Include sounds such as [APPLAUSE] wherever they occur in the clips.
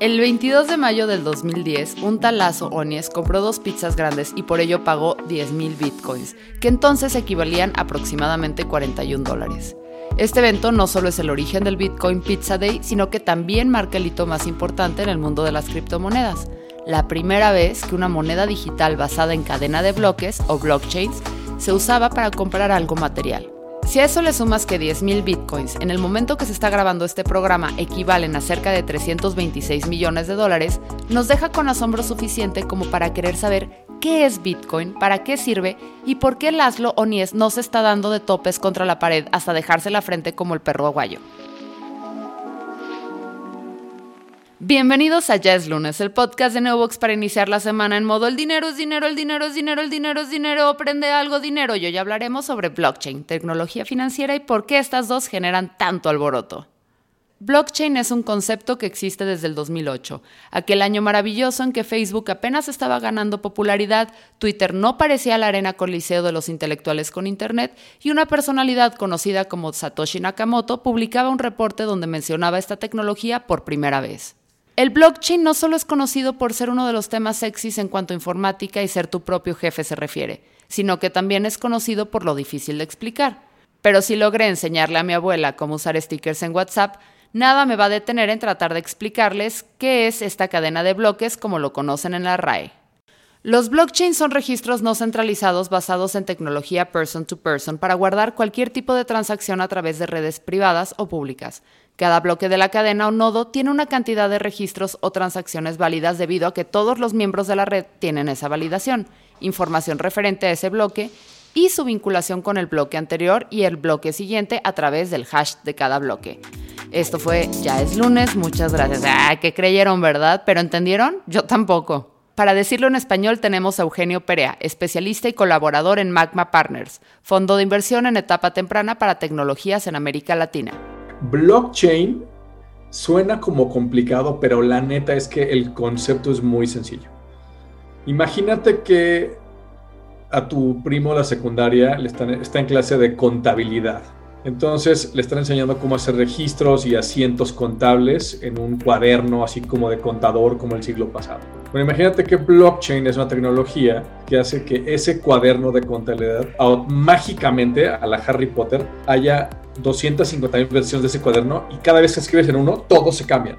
El 22 de mayo del 2010, un talazo Onies compró dos pizzas grandes y por ello pagó 10.000 bitcoins, que entonces equivalían a aproximadamente 41 dólares. Este evento no solo es el origen del Bitcoin Pizza Day, sino que también marca el hito más importante en el mundo de las criptomonedas. La primera vez que una moneda digital basada en cadena de bloques o blockchains se usaba para comprar algo material. Si a eso le sumas que 10.000 bitcoins en el momento que se está grabando este programa equivalen a cerca de 326 millones de dólares, nos deja con asombro suficiente como para querer saber qué es Bitcoin, para qué sirve y por qué Laszlo Onies no se está dando de topes contra la pared hasta dejarse la frente como el perro aguayo. Bienvenidos a Ya es lunes, el podcast de Neobox para iniciar la semana en modo el dinero es dinero, el dinero es dinero, el dinero es dinero, aprende algo dinero. Y hoy hablaremos sobre blockchain, tecnología financiera y por qué estas dos generan tanto alboroto. Blockchain es un concepto que existe desde el 2008, aquel año maravilloso en que Facebook apenas estaba ganando popularidad, Twitter no parecía la arena coliseo de los intelectuales con Internet y una personalidad conocida como Satoshi Nakamoto publicaba un reporte donde mencionaba esta tecnología por primera vez. El blockchain no solo es conocido por ser uno de los temas sexys en cuanto a informática y ser tu propio jefe se refiere, sino que también es conocido por lo difícil de explicar. Pero si logré enseñarle a mi abuela cómo usar stickers en WhatsApp, nada me va a detener en tratar de explicarles qué es esta cadena de bloques como lo conocen en la RAE. Los blockchains son registros no centralizados basados en tecnología person to person para guardar cualquier tipo de transacción a través de redes privadas o públicas, cada bloque de la cadena o nodo tiene una cantidad de registros o transacciones válidas debido a que todos los miembros de la red tienen esa validación, información referente a ese bloque y su vinculación con el bloque anterior y el bloque siguiente a través del hash de cada bloque. Esto fue Ya es lunes, muchas gracias. Ah, que creyeron, ¿verdad? ¿Pero entendieron? Yo tampoco. Para decirlo en español tenemos a Eugenio Perea, especialista y colaborador en Magma Partners, fondo de inversión en etapa temprana para tecnologías en América Latina. Blockchain suena como complicado, pero la neta es que el concepto es muy sencillo. Imagínate que a tu primo de la secundaria está en clase de contabilidad. Entonces le están enseñando cómo hacer registros y asientos contables en un cuaderno así como de contador como el siglo pasado. Bueno, imagínate que blockchain es una tecnología que hace que ese cuaderno de contabilidad mágicamente a la Harry Potter haya 250 versiones de ese cuaderno y cada vez que escribes en uno, todo se cambia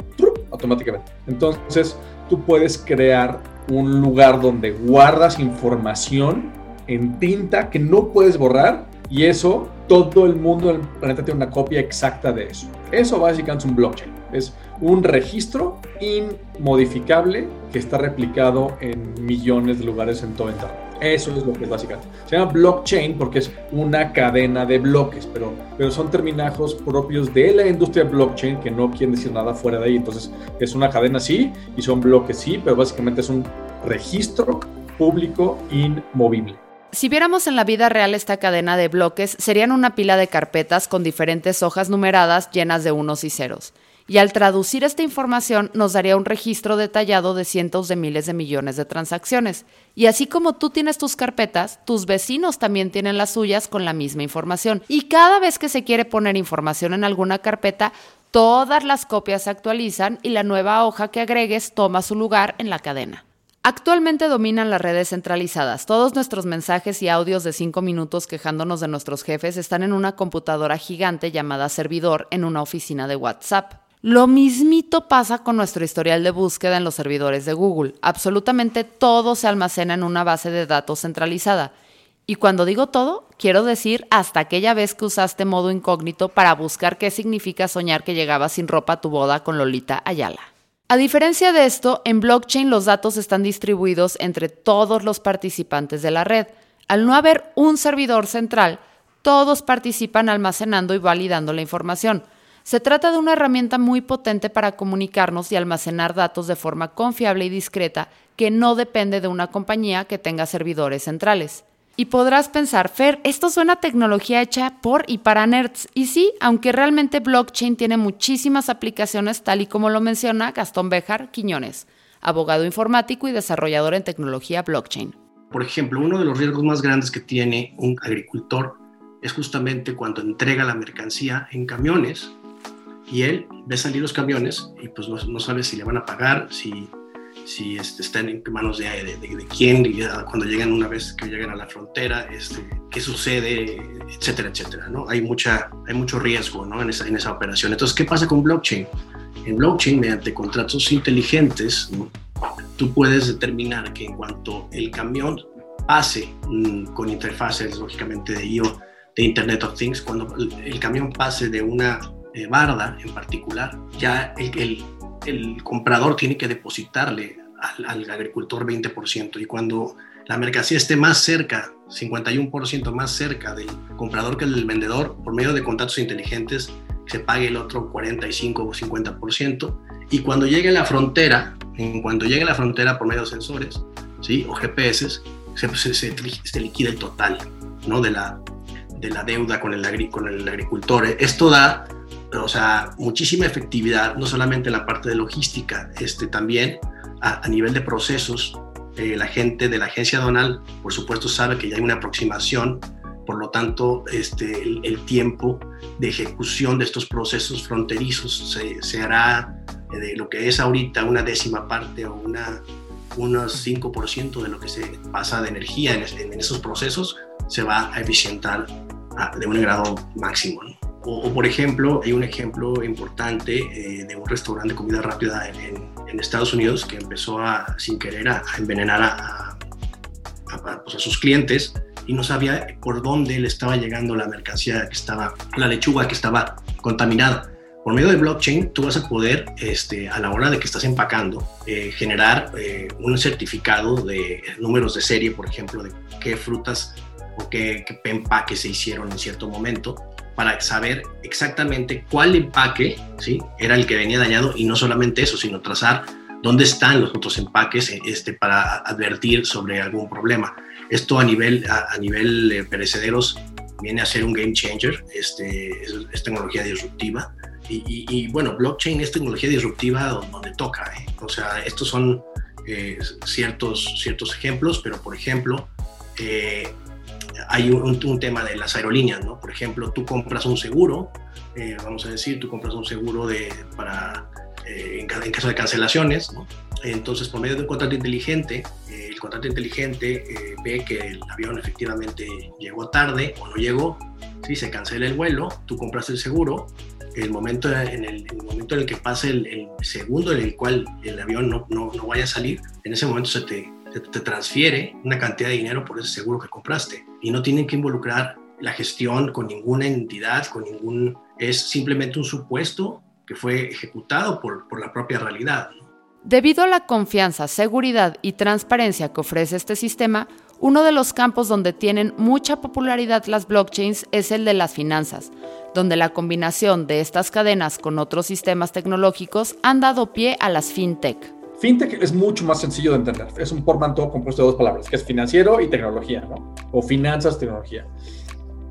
automáticamente. Entonces, tú puedes crear un lugar donde guardas información en tinta que no puedes borrar y eso, todo el mundo del planeta tiene una copia exacta de eso. Eso básicamente es un blockchain. Es un registro inmodificable que está replicado en millones de lugares en todo el entorno. Eso es lo que es básicamente. Se llama blockchain porque es una cadena de bloques, pero, pero son terminajos propios de la industria blockchain que no quieren decir nada fuera de ahí. Entonces, es una cadena sí y son bloques sí, pero básicamente es un registro público inmovible. Si viéramos en la vida real esta cadena de bloques, serían una pila de carpetas con diferentes hojas numeradas llenas de unos y ceros y al traducir esta información nos daría un registro detallado de cientos de miles de millones de transacciones. Y así como tú tienes tus carpetas, tus vecinos también tienen las suyas con la misma información. Y cada vez que se quiere poner información en alguna carpeta, todas las copias se actualizan y la nueva hoja que agregues toma su lugar en la cadena. Actualmente dominan las redes centralizadas. Todos nuestros mensajes y audios de cinco minutos quejándonos de nuestros jefes están en una computadora gigante llamada servidor en una oficina de WhatsApp. Lo mismito pasa con nuestro historial de búsqueda en los servidores de Google. Absolutamente todo se almacena en una base de datos centralizada. Y cuando digo todo, quiero decir hasta aquella vez que usaste modo incógnito para buscar qué significa soñar que llegaba sin ropa a tu boda con Lolita Ayala. A diferencia de esto, en blockchain los datos están distribuidos entre todos los participantes de la red. Al no haber un servidor central, todos participan almacenando y validando la información. Se trata de una herramienta muy potente para comunicarnos y almacenar datos de forma confiable y discreta que no depende de una compañía que tenga servidores centrales. Y podrás pensar, Fer, esto suena a tecnología hecha por y para nerds. Y sí, aunque realmente blockchain tiene muchísimas aplicaciones, tal y como lo menciona Gastón Bejar Quiñones, abogado informático y desarrollador en tecnología blockchain. Por ejemplo, uno de los riesgos más grandes que tiene un agricultor es justamente cuando entrega la mercancía en camiones y él ve salir los camiones y pues no, sabe si le van a pagar, si, si este, están en manos de, de, quién, y cuando llegan una vez que llegan a la frontera, este, qué sucede, etcétera, etcétera, ¿no? Hay, mucha, hay mucho riesgo, ¿no? En esa, en esa operación. Entonces, ¿qué pasa con blockchain? En blockchain, mediante contratos inteligentes, tú puedes determinar que en cuanto el camión pase mm, con interfaces, lógicamente, de IO, de Internet of Things, cuando el, camión pase de una eh, barda en particular, ya el, el, comprador tiene que depositarle al, al, agricultor 20%. Y cuando la mercancía esté más cerca, 51% más cerca del comprador que del vendedor, por medio de contratos inteligentes, se pague el otro 45 o 50%. Y cuando llegue a la frontera, en cuanto llegue la frontera por medio de sensores ¿sí? o GPS, se, se, se, liquida el total ¿no? de, la, de la deuda con el, con el agricultor. Esto da o sea, muchísima efectividad, no solamente en la parte de logística, este, también a, nivel de procesos. Eh, la gente de la agencia donal, por supuesto, sabe que ya hay una aproximación por lo tanto, este, el, tiempo de ejecución de estos procesos fronterizos se, hará de lo que es ahorita una décima parte o una, unos 5% de lo que se pasa de energía en, esos procesos, se va a eficientar de un grado máximo. O, por ejemplo, hay un ejemplo importante eh, de un restaurante de comida rápida en, Estados Unidos que empezó a, sin querer a, envenenar a, pues, a, sus clientes y no sabía por dónde le estaba llegando la mercancía que estaba, la lechuga que estaba contaminada. Por medio de blockchain, tú vas a poder, este, a la hora de que estás empacando, eh, generar eh, un certificado de números de serie, por ejemplo, de qué frutas o qué, qué empaques se hicieron en cierto momento, para saber exactamente cuál empaque ¿sí? era el que venía dañado y no solamente eso, sino trazar dónde están los otros empaques este, para advertir sobre algún problema. Esto a nivel, a, nivel de perecederos viene a ser un game changer, este, es, tecnología disruptiva. Y, bueno, blockchain es tecnología disruptiva donde, toca. ¿eh? O sea, estos son eh, ciertos, ciertos ejemplos, pero por ejemplo, eh, hay un, tema de las aerolíneas, ¿no? Por ejemplo, tú compras un seguro, vamos a decir, tú compras un seguro de, para, en, en, caso de cancelaciones, ¿no? Entonces, por medio de un contrato inteligente, eh, el contrato inteligente eh, ve que el avión efectivamente llegó tarde o no llegó, si se cancela el vuelo, tú compras el seguro, el momento en el, momento en el que pase el, segundo en el cual el avión no, no, no, vaya a salir, en ese momento se te, te transfiere una cantidad de dinero por ese seguro que compraste y no tienen que involucrar la gestión con ninguna entidad, con ningún... Es simplemente un supuesto que fue ejecutado por, por la propia realidad. Debido a la confianza, seguridad y transparencia que ofrece este sistema, uno de los campos donde tienen mucha popularidad las blockchains es el de las finanzas, donde la combinación de estas cadenas con otros sistemas tecnológicos han dado pie a las fintech. Fintech es mucho más sencillo de entender. Es un portmanteau compuesto de dos palabras, que es financiero y tecnología, ¿no? O finanzas, tecnología.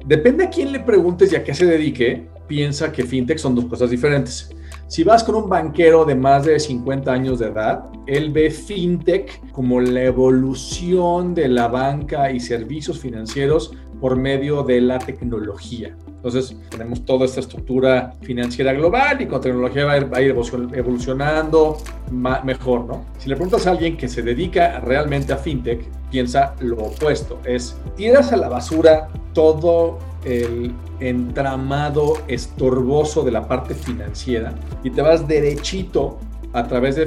Depende a quién le preguntes y a qué se dedique, piensa que fintech son dos cosas diferentes. Si vas con un banquero de más de 50 años de edad, él ve fintech como la evolución de la banca y servicios financieros por medio de la tecnología. Entonces, tenemos toda esta estructura financiera global y con tecnología va a ir, evolucionando mejor, ¿no? Si le preguntas a alguien que se dedica realmente a fintech, piensa lo opuesto. Es, tiras a la basura todo el entramado estorboso de la parte financiera y te vas derechito a través de,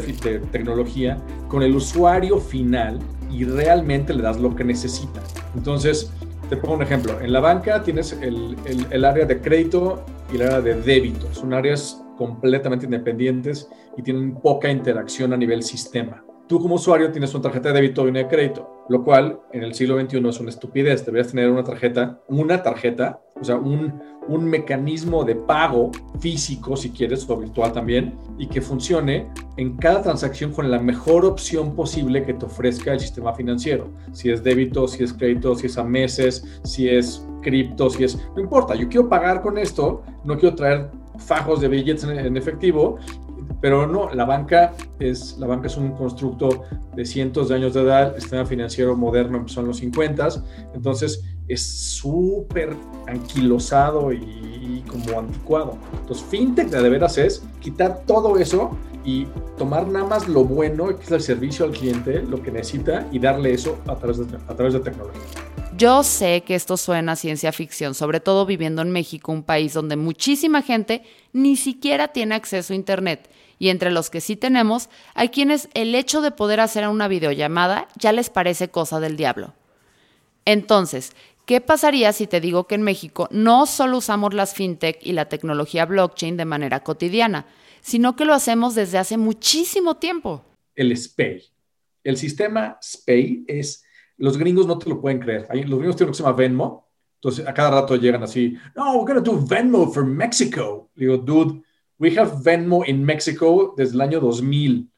tecnología con el usuario final y realmente le das lo que necesita. Entonces, te pongo un ejemplo. En la banca tienes el, el, área de crédito y el área de débito. Son áreas completamente independientes y tienen poca interacción a nivel sistema. Tú como usuario tienes una tarjeta de débito y una de crédito, lo cual en el siglo XXI es una estupidez. Deberías tener una tarjeta, una tarjeta, o sea, un, un mecanismo de pago físico, si quieres, o virtual también, y que funcione en cada transacción con la mejor opción posible que te ofrezca el sistema financiero. Si es débito, si es crédito, si es a meses, si es cripto, si es... No importa, yo quiero pagar con esto, no quiero traer fajos de billetes en, efectivo pero no, la banca es, la banca es un constructo de cientos de años de edad, el sistema financiero moderno empezó en los 50, entonces es súper anquilosado y como anticuado. Entonces, fintech de veras es quitar todo eso y tomar nada más lo bueno, que es el servicio al cliente, lo que necesita, y darle eso a través de, a través de tecnología. Yo sé que esto suena a ciencia ficción, sobre todo viviendo en México, un país donde muchísima gente ni siquiera tiene acceso a Internet. Y entre los que sí tenemos, hay quienes el hecho de poder hacer una videollamada ya les parece cosa del diablo. Entonces, ¿qué pasaría si te digo que en México no solo usamos las fintech y la tecnología blockchain de manera cotidiana, sino que lo hacemos desde hace muchísimo tiempo? El SPAY. El sistema SPAY es, los gringos no te lo pueden creer. Los gringos tienen lo que se llama Venmo. Entonces, a cada rato llegan así, no, we're going to do Venmo for Mexico. Digo, dude, we have Venmo in Mexico desde el año 2000.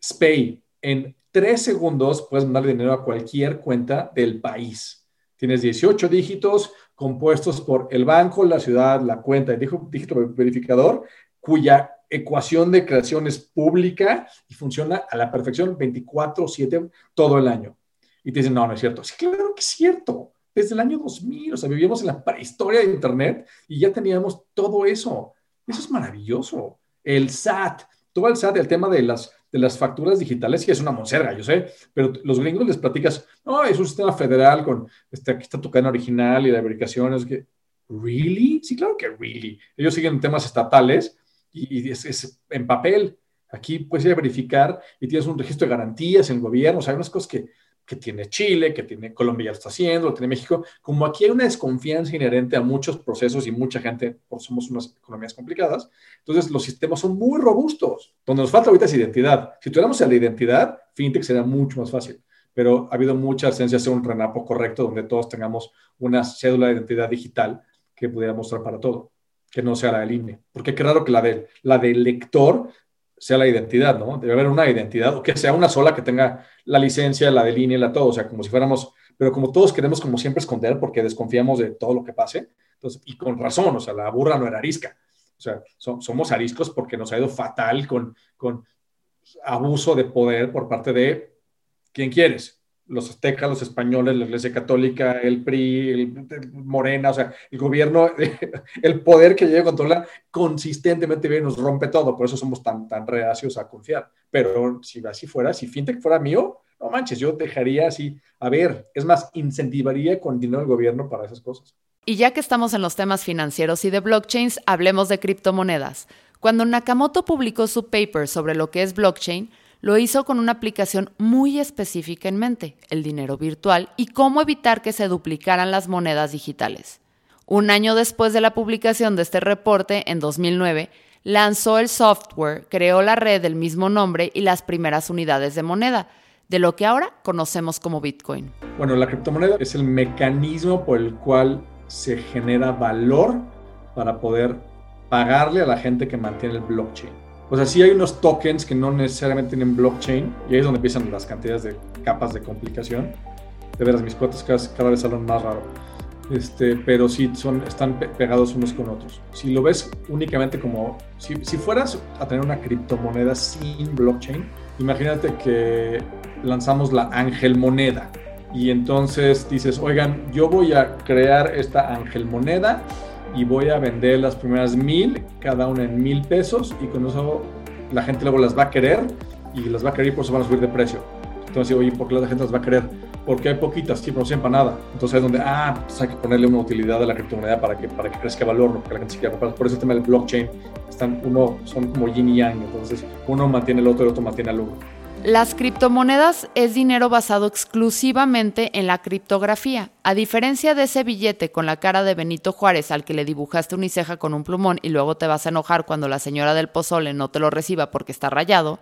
SPAY. En tres segundos puedes mandar dinero a cualquier cuenta del país. Tienes 18 dígitos compuestos por el banco, la ciudad, la cuenta, el dígito verificador, cuya ecuación de creación es pública y funciona a la perfección 24/7 todo el año. Y te dicen, no, no es cierto. Sí, claro que es cierto. Desde el año 2000, o sea, vivíamos en la prehistoria de Internet y ya teníamos todo eso. Eso es maravilloso. El SAT, todo el SAT, el tema de las de las facturas digitales, que es una monserga, yo sé, pero los gringos les platicas, no, es un sistema federal con, este, aquí está tu cadena original y la verificación, es que, ¿really? Sí, claro que really. Ellos siguen temas estatales y, es, es, en papel. Aquí puedes ir a verificar y tienes un registro de garantías en el gobierno, o sea, hay unas cosas que, que tiene Chile, que tiene Colombia ya lo está haciendo, lo tiene México. Como aquí hay una desconfianza inherente a muchos procesos y mucha gente, por somos unas economías complicadas, entonces los sistemas son muy robustos. Donde nos falta ahorita es identidad. Si tuviéramos la identidad, fintech sería mucho más fácil. Pero ha habido mucha esencia de hacer un renapo correcto donde todos tengamos una cédula de identidad digital que pudiera mostrar para todo, que no sea la del INE. Porque qué raro que la, de, la del lector sea la identidad, ¿no? Debe haber una identidad, o que sea una sola que tenga la licencia, la de línea, la todo, o sea, como si fuéramos, pero como todos queremos como siempre esconder porque desconfiamos de todo lo que pase, entonces, y con razón, o sea, la burra no era arisca, o sea, somos ariscos porque nos ha ido fatal con, con abuso de poder por parte de quien quieres, los aztecas, los españoles, la Iglesia Católica, el PRI, el, Morena, o sea, el gobierno, [LAUGHS] el poder que llega a controlar consistentemente bien nos rompe todo, por eso somos tan, tan reacios a confiar. Pero si así fuera, si FinTech fuera mío, no manches, yo dejaría así, a ver, es más, incentivaría con dinero del gobierno para esas cosas. Y ya que estamos en los temas financieros y de blockchains, hablemos de criptomonedas. Cuando Nakamoto publicó su paper sobre lo que es blockchain, lo hizo con una aplicación muy específica en mente, el dinero virtual y cómo evitar que se duplicaran las monedas digitales. Un año después de la publicación de este reporte, en 2009, lanzó el software, creó la red del mismo nombre y las primeras unidades de moneda, de lo que ahora conocemos como Bitcoin. Bueno, la criptomoneda es el mecanismo por el cual se genera valor para poder pagarle a la gente que mantiene el blockchain. O sea, sí hay unos tokens que no necesariamente tienen blockchain y ahí es donde empiezan las cantidades de capas de complicación. De veras, mis cuotas cada, vez salen más raro. Este, pero sí son, están pegados unos con otros. Si lo ves únicamente como, si, si fueras a tener una criptomoneda sin blockchain, imagínate que lanzamos la ángel moneda y entonces dices, oigan, yo voy a crear esta ángel moneda y voy a vender las primeras mil, cada una en mil pesos y con eso la gente luego las va a querer y las va a querer y por eso van a subir de precio. Entonces, oye, ¿por qué la gente las va a querer? Porque hay poquitas, sí, pero no siempre nada. Entonces es donde, ah, pues hay que ponerle una utilidad a la criptomoneda para que, para que crezca valor, ¿no? que la gente se quiera comprar. Por eso el tema del blockchain, están uno, son como yin y yang, entonces uno mantiene el otro y el otro mantiene al uno. Las criptomonedas es dinero basado exclusivamente en la criptografía. A diferencia de ese billete con la cara de Benito Juárez al que le dibujaste una ceja con un plumón y luego te vas a enojar cuando la señora del pozole no te lo reciba porque está rayado,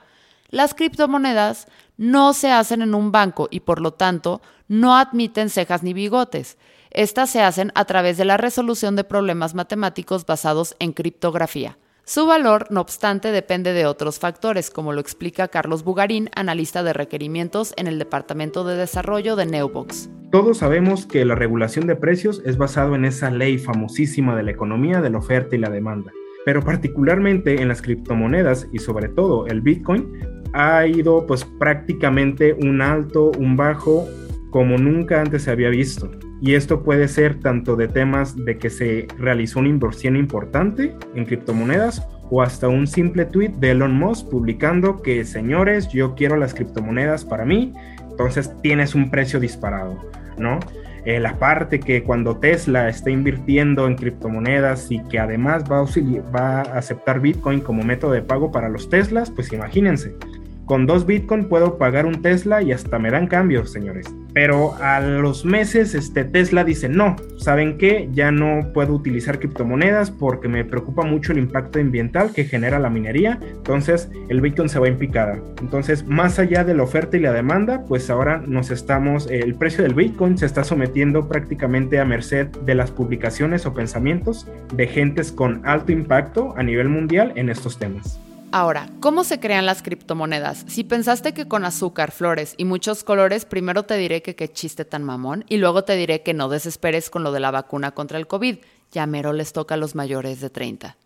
las criptomonedas no se hacen en un banco y por lo tanto no admiten cejas ni bigotes. Estas se hacen a través de la resolución de problemas matemáticos basados en criptografía. Su valor, no obstante, depende de otros factores, como lo explica Carlos Bugarín, analista de requerimientos en el Departamento de Desarrollo de Neubox. Todos sabemos que la regulación de precios es basado en esa ley famosísima de la economía de la oferta y la demanda, pero particularmente en las criptomonedas y sobre todo el Bitcoin ha ido pues prácticamente un alto, un bajo como nunca antes se había visto. Y esto puede ser tanto de temas de que se realizó una inversión importante en criptomonedas o hasta un simple tweet de Elon Musk publicando que señores, yo quiero las criptomonedas para mí, entonces tienes un precio disparado, ¿no? Eh, la parte que cuando Tesla está invirtiendo en criptomonedas y que además va a, va a aceptar Bitcoin como método de pago para los Teslas, pues imagínense, con dos Bitcoin puedo pagar un Tesla y hasta me dan cambios, señores. Pero a los meses, este Tesla dice, no, ¿saben qué? Ya no puedo utilizar criptomonedas porque me preocupa mucho el impacto ambiental que genera la minería. Entonces, el Bitcoin se va en picada. Entonces, más allá de la oferta y la demanda, pues ahora nos estamos, el precio del Bitcoin se está sometiendo prácticamente a merced de las publicaciones o pensamientos de gentes con alto impacto a nivel mundial en estos temas. Ahora, ¿cómo se crean las criptomonedas? Si pensaste que con azúcar, flores y muchos colores, primero te diré que qué chiste tan mamón y luego te diré que no desesperes con lo de la vacuna contra el COVID. Ya mero les toca a los mayores de 30.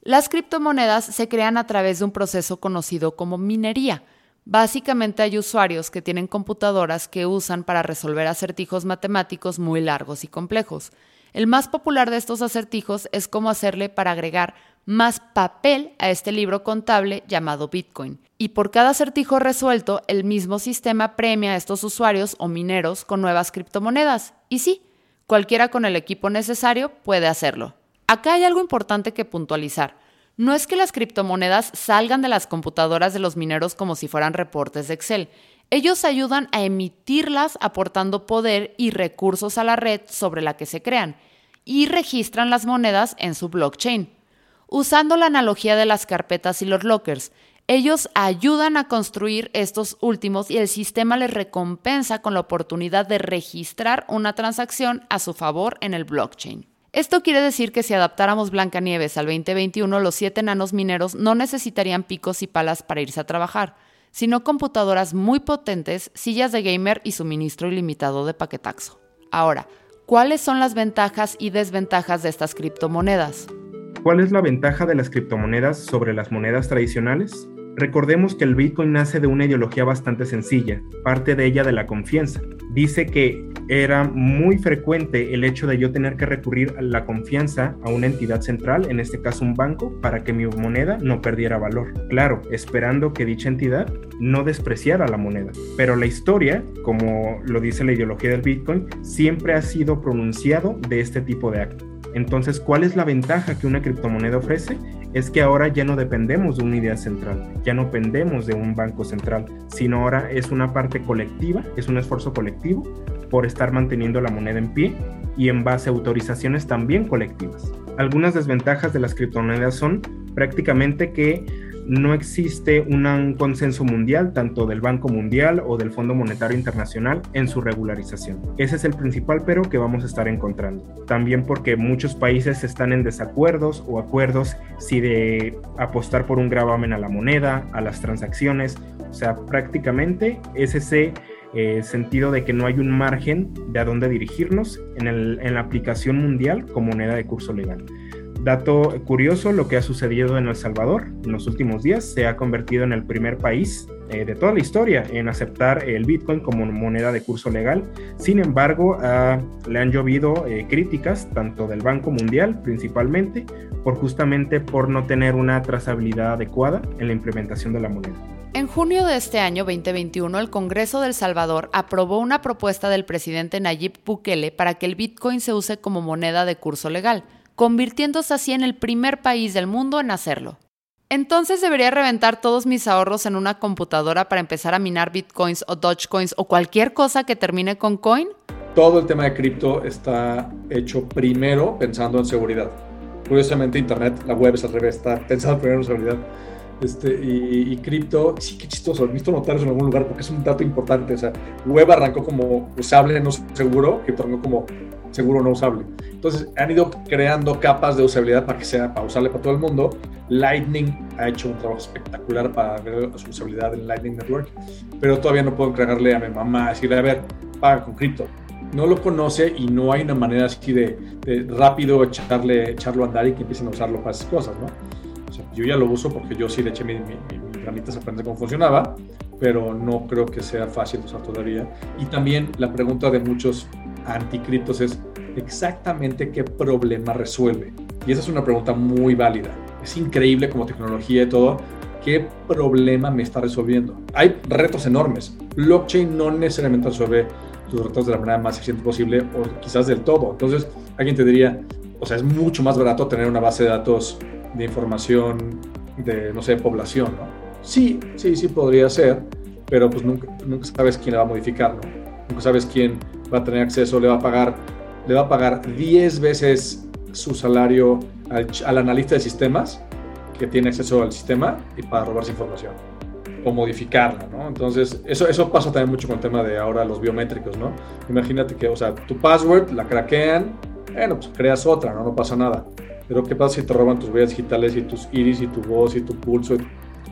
Las criptomonedas se crean a través de un proceso conocido como minería. Básicamente hay usuarios que tienen computadoras que usan para resolver acertijos matemáticos muy largos y complejos. El más popular de estos acertijos es cómo hacerle para agregar más papel a este libro contable llamado Bitcoin. Y por cada acertijo resuelto, el mismo sistema premia a estos usuarios o mineros con nuevas criptomonedas. Y sí, cualquiera con el equipo necesario puede hacerlo. Acá hay algo importante que puntualizar. No es que las criptomonedas salgan de las computadoras de los mineros como si fueran reportes de Excel. Ellos ayudan a emitirlas aportando poder y recursos a la red sobre la que se crean y registran las monedas en su blockchain. Usando la analogía de las carpetas y los lockers, ellos ayudan a construir estos últimos y el sistema les recompensa con la oportunidad de registrar una transacción a su favor en el blockchain. Esto quiere decir que si adaptáramos Blancanieves al 2021, los siete enanos mineros no necesitarían picos y palas para irse a trabajar sino computadoras muy potentes, sillas de gamer y suministro ilimitado de paquetaxo. Ahora, ¿cuáles son las ventajas y desventajas de estas criptomonedas? ¿Cuál es la ventaja de las criptomonedas sobre las monedas tradicionales? Recordemos que el Bitcoin nace de una ideología bastante sencilla, parte de ella de la confianza. Dice que era muy frecuente el hecho de yo tener que recurrir a la confianza a una entidad central, en este caso un banco, para que mi moneda no perdiera valor. Claro, esperando que dicha entidad no despreciara la moneda. Pero la historia, como lo dice la ideología del Bitcoin, siempre ha sido pronunciado de este tipo de actos. Entonces, ¿cuál es la ventaja que una criptomoneda ofrece? Es que ahora ya no dependemos de una idea central, ya no dependemos de un banco central, sino ahora es una parte colectiva, es un esfuerzo colectivo por estar manteniendo la moneda en pie y en base a autorizaciones también colectivas. Algunas desventajas de las criptomonedas son prácticamente que no existe un consenso mundial, tanto del Banco Mundial o del Fondo Monetario Internacional, en su regularización. Ese es el principal pero que vamos a estar encontrando. También porque muchos países están en desacuerdos o acuerdos si de apostar por un gravamen a la moneda, a las transacciones. O sea, prácticamente es ese eh, sentido de que no hay un margen de a dónde dirigirnos en, en la aplicación mundial como moneda de curso legal. Dato curioso, lo que ha sucedido en El Salvador en los últimos días se ha convertido en el primer país eh, de toda la historia en aceptar el Bitcoin como moneda de curso legal. Sin embargo, le han llovido eh, críticas, tanto del Banco Mundial principalmente, por justamente por no tener una trazabilidad adecuada en la implementación de la moneda. En junio de este año 2021, el Congreso del Salvador aprobó una propuesta del presidente Nayib Bukele para que el Bitcoin se use como moneda de curso legal convirtiéndose así en el primer país del mundo en hacerlo. Entonces debería reventar todos mis ahorros en una computadora para empezar a minar bitcoins o dogecoins o cualquier cosa que termine con coin? Todo el tema de cripto está hecho primero pensando en seguridad. Curiosamente, Internet, la web es al revés, está pensado primero en seguridad. Este, y, cripto, sí, qué chistoso. He visto notarlos en algún lugar porque es un dato importante. O sea, web arrancó como usable, no seguro, cripto arrancó como seguro no usable. Entonces han ido creando capas de usabilidad para que sea para usarle para todo el mundo. Lightning ha hecho un trabajo espectacular para ver su usabilidad en Lightning Network, pero todavía no puedo entregarle a mi mamá, decirle, a ver, paga con cripto. No lo conoce y no hay una manera así de, rápido echarle, echarlo a andar y que empiecen a usarlo para esas cosas, ¿no? yo ya lo uso porque yo sí le eché mi, mi, mi, se aprende cómo funcionaba, pero no creo que sea fácil usar todavía. Y también la pregunta de muchos anticriptos es exactamente qué problema resuelve. Y esa es una pregunta muy válida. Es increíble como tecnología y todo, qué problema me está resolviendo. Hay retos enormes. Blockchain no necesariamente resuelve tus retos de la manera más eficiente posible o quizás del todo. Entonces, alguien te diría, o sea, es mucho más barato tener una base de datos de información de, no sé, población, ¿no? Sí, sí, sí podría ser, pero pues nunca, nunca sabes quién la va a modificar, ¿no? Nunca sabes quién va a tener acceso, le va a pagar, le va a pagar 10 veces su salario al, al analista de sistemas que tiene acceso al sistema y para robarse información o modificarla, ¿no? Entonces, eso, eso pasa también mucho con el tema de ahora los biométricos, ¿no? Imagínate que, o sea, tu password la craquean, bueno, pues creas otra, ¿no? No pasa nada. Pero ¿qué pasa si te roban tus huellas digitales y tus iris y tu voz y tu pulso?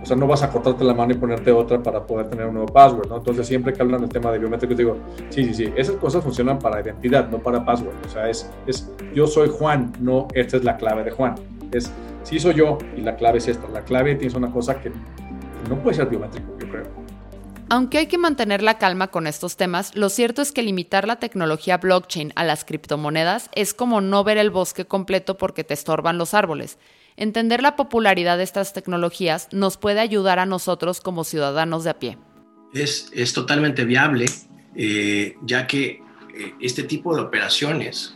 O sea, no vas a cortarte la mano y ponerte otra para poder tener un nuevo password, ¿no? Entonces, siempre que hablan del tema de biométricos, digo, sí, sí, sí, esas cosas funcionan para identidad, no para password. O sea, es, es yo soy Juan, no esta es la clave de Juan. Es, sí soy yo y la clave es esta. La clave tienes una cosa que no puede ser biométrico, yo creo. Aunque hay que mantener la calma con estos temas, lo cierto es que limitar la tecnología blockchain a las criptomonedas es como no ver el bosque completo porque te estorban los árboles. Entender la popularidad de estas tecnologías nos puede ayudar a nosotros como ciudadanos de a pie. Es, es totalmente viable, eh, ya que eh, este tipo de operaciones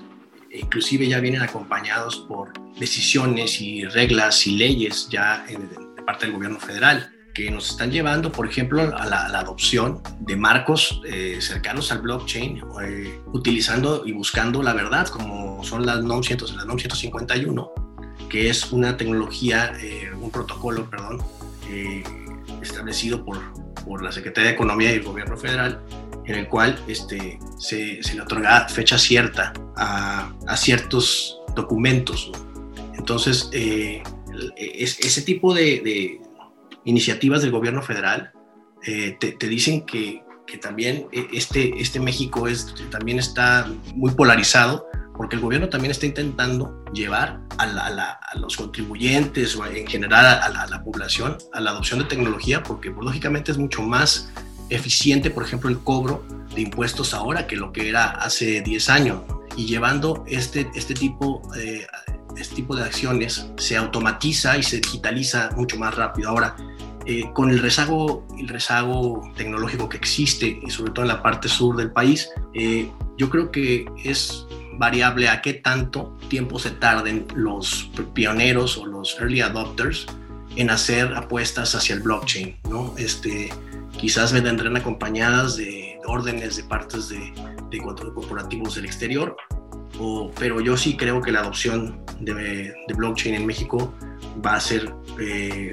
inclusive ya vienen acompañados por decisiones y reglas y leyes ya de parte del gobierno federal que nos están llevando, por ejemplo, a la, adopción de marcos eh, cercanos al blockchain, eh, utilizando y buscando la verdad, como son las NOM, 100, la NOM 151, que es una tecnología, eh, un protocolo, perdón, establecido por, por la Secretaría de Economía y el Gobierno Federal, en el cual este, se, se le otorga fecha cierta a, a ciertos documentos. Entonces, es, ese tipo de, iniciativas del gobierno federal eh, te, dicen que, que, también este, este México es, también está muy polarizado porque el gobierno también está intentando llevar a, a, los contribuyentes o en general a, la población a la adopción de tecnología porque pues, lógicamente es mucho más eficiente, por ejemplo, el cobro de impuestos ahora que lo que era hace 10 años. Y llevando este, este tipo eh, este tipo de acciones se automatiza y se digitaliza mucho más rápido. Ahora, eh, con el rezago, el rezago tecnológico que existe, y sobre todo en la parte sur del país, eh, yo creo que es variable a qué tanto tiempo se tarden los pioneros o los early adopters en hacer apuestas hacia el blockchain, ¿no? Este, quizás vendrán acompañadas de órdenes de partes de, de corporativos del exterior pero yo sí creo que la adopción de, blockchain en México va a ser eh,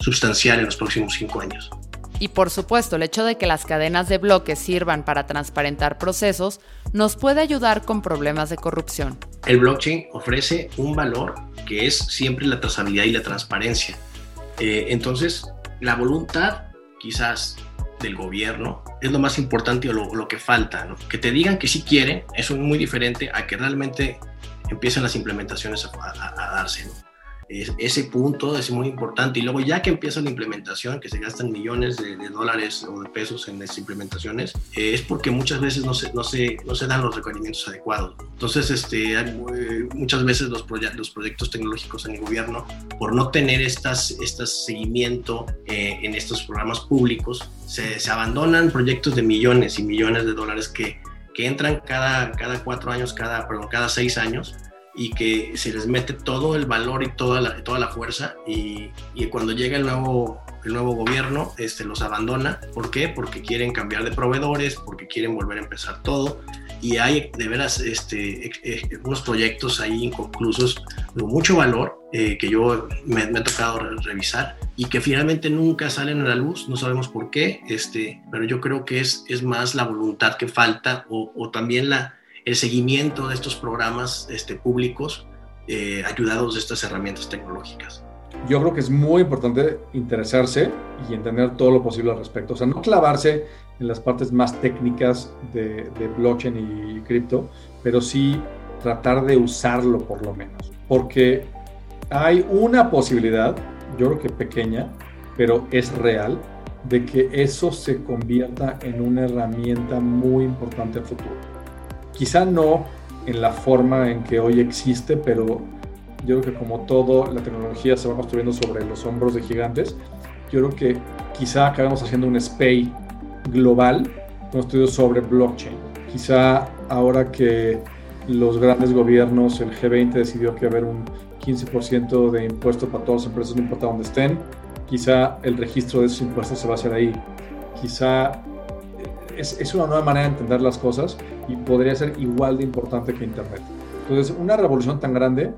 sustancial en los próximos cinco años. Y por supuesto, el hecho de que las cadenas de bloques sirvan para transparentar procesos nos puede ayudar con problemas de corrupción. El blockchain ofrece un valor que es siempre la trazabilidad y la transparencia. Eh, entonces, la voluntad quizás del gobierno es lo más importante o lo, que falta. Que te digan que sí quieren, es muy diferente a que realmente empiecen las implementaciones a, darse. Ese punto es muy importante. Y luego ya que empieza la implementación, que se gastan millones de, dólares o de pesos en estas implementaciones, eh, es porque muchas veces no se, no, se, no se dan los requerimientos adecuados. Entonces, este, eh, muchas veces los, los proyectos tecnológicos en el gobierno, por no tener estas, estas seguimiento eh, en estos programas públicos, se, se, abandonan proyectos de millones y millones de dólares que, que entran cada, cada cuatro años, cada, perdón, cada seis años y que se les mete todo el valor y toda la, toda la fuerza y, y cuando llega el nuevo, el nuevo gobierno este, los abandona. ¿Por qué? Porque quieren cambiar de proveedores, porque quieren volver a empezar todo y hay de veras este, unos proyectos ahí inconclusos de mucho valor eh, que yo me, me, tocado revisar y que finalmente nunca salen a la luz, no sabemos por qué, este, pero yo creo que es, es más la voluntad que falta o, o también la, el seguimiento de estos programas este, públicos eh, ayudados de estas herramientas tecnológicas. Yo creo que es muy importante interesarse y entender todo lo posible al respecto. O sea, no clavarse en las partes más técnicas de, blockchain y cripto, pero sí tratar de usarlo por lo menos. Porque hay una posibilidad, yo creo que pequeña, pero es real, de que eso se convierta en una herramienta muy importante al futuro quizá no en la forma en que hoy existe, pero yo creo que como todo, la tecnología se va construyendo sobre los hombros de gigantes. Yo creo que quizá acabemos haciendo un SPAY global construido sobre blockchain. Quizá ahora que los grandes gobiernos, el G20 decidió que haber un 15% de impuestos para todas las empresas, no importa dónde estén, quizá el registro de esos impuestos se va a hacer ahí. Quizá es, es, una nueva manera de entender las cosas y podría ser igual de importante que Internet. Entonces, una revolución tan grande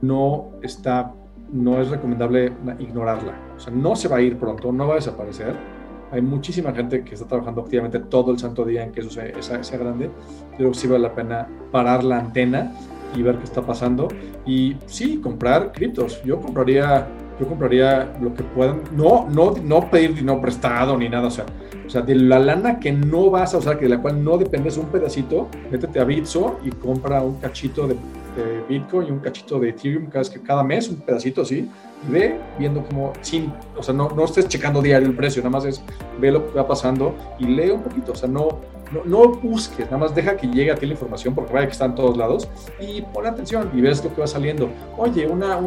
no está, no es recomendable ignorarla. O sea, no se va a ir pronto, no va a desaparecer. Hay muchísima gente que está trabajando activamente todo el santo día en que eso sea, sea, grande. Yo creo que sí vale la pena parar la antena y ver qué está pasando. Y sí, comprar criptos. Yo compraría yo compraría lo que puedan, no, no, no pedir dinero prestado ni nada, o sea, o sea, de la lana que no vas a usar, que de la cual no dependes un pedacito, métete a Bitso y compra un cachito de, Bitcoin y un cachito de Ethereum cada, cada mes, un pedacito así, y ve viendo como, sin, o sea, no, no estés checando diario el precio, nada más es ve lo que va pasando y lee un poquito, o sea, no, no, busques, nada más deja que llegue a ti la información porque vaya que está en todos lados y pon atención y ves lo que va saliendo. Oye, una,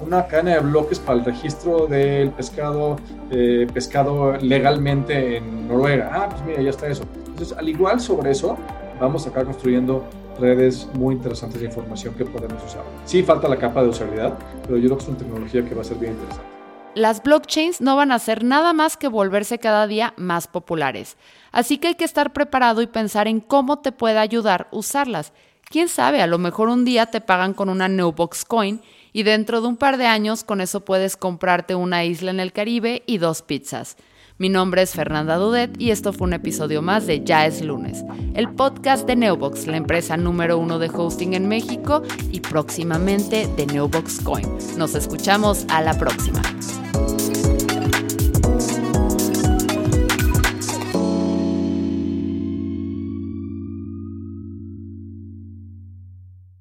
una cadena de bloques para el registro del pescado, eh, pescado legalmente en Noruega. Ah, pues mira, ya está eso. Entonces, al igual sobre eso, vamos a estar construyendo redes muy interesantes de información que podemos usar. Sí falta la capa de usabilidad, pero yo creo que es una tecnología que va a ser bien interesante las blockchains no van a hacer nada más que volverse cada día más populares. Así que hay que estar preparado y pensar en cómo te puede ayudar usarlas. Quién sabe, a lo mejor un día te pagan con una Newbox Coin y dentro de un par de años con eso puedes comprarte una isla en el Caribe y dos pizzas. Mi nombre es Fernanda Dudet y esto fue un episodio más de Ya es lunes, el podcast de Neobox, la empresa número uno de hosting en México y próximamente de Neobox Coin. Nos escuchamos a la próxima.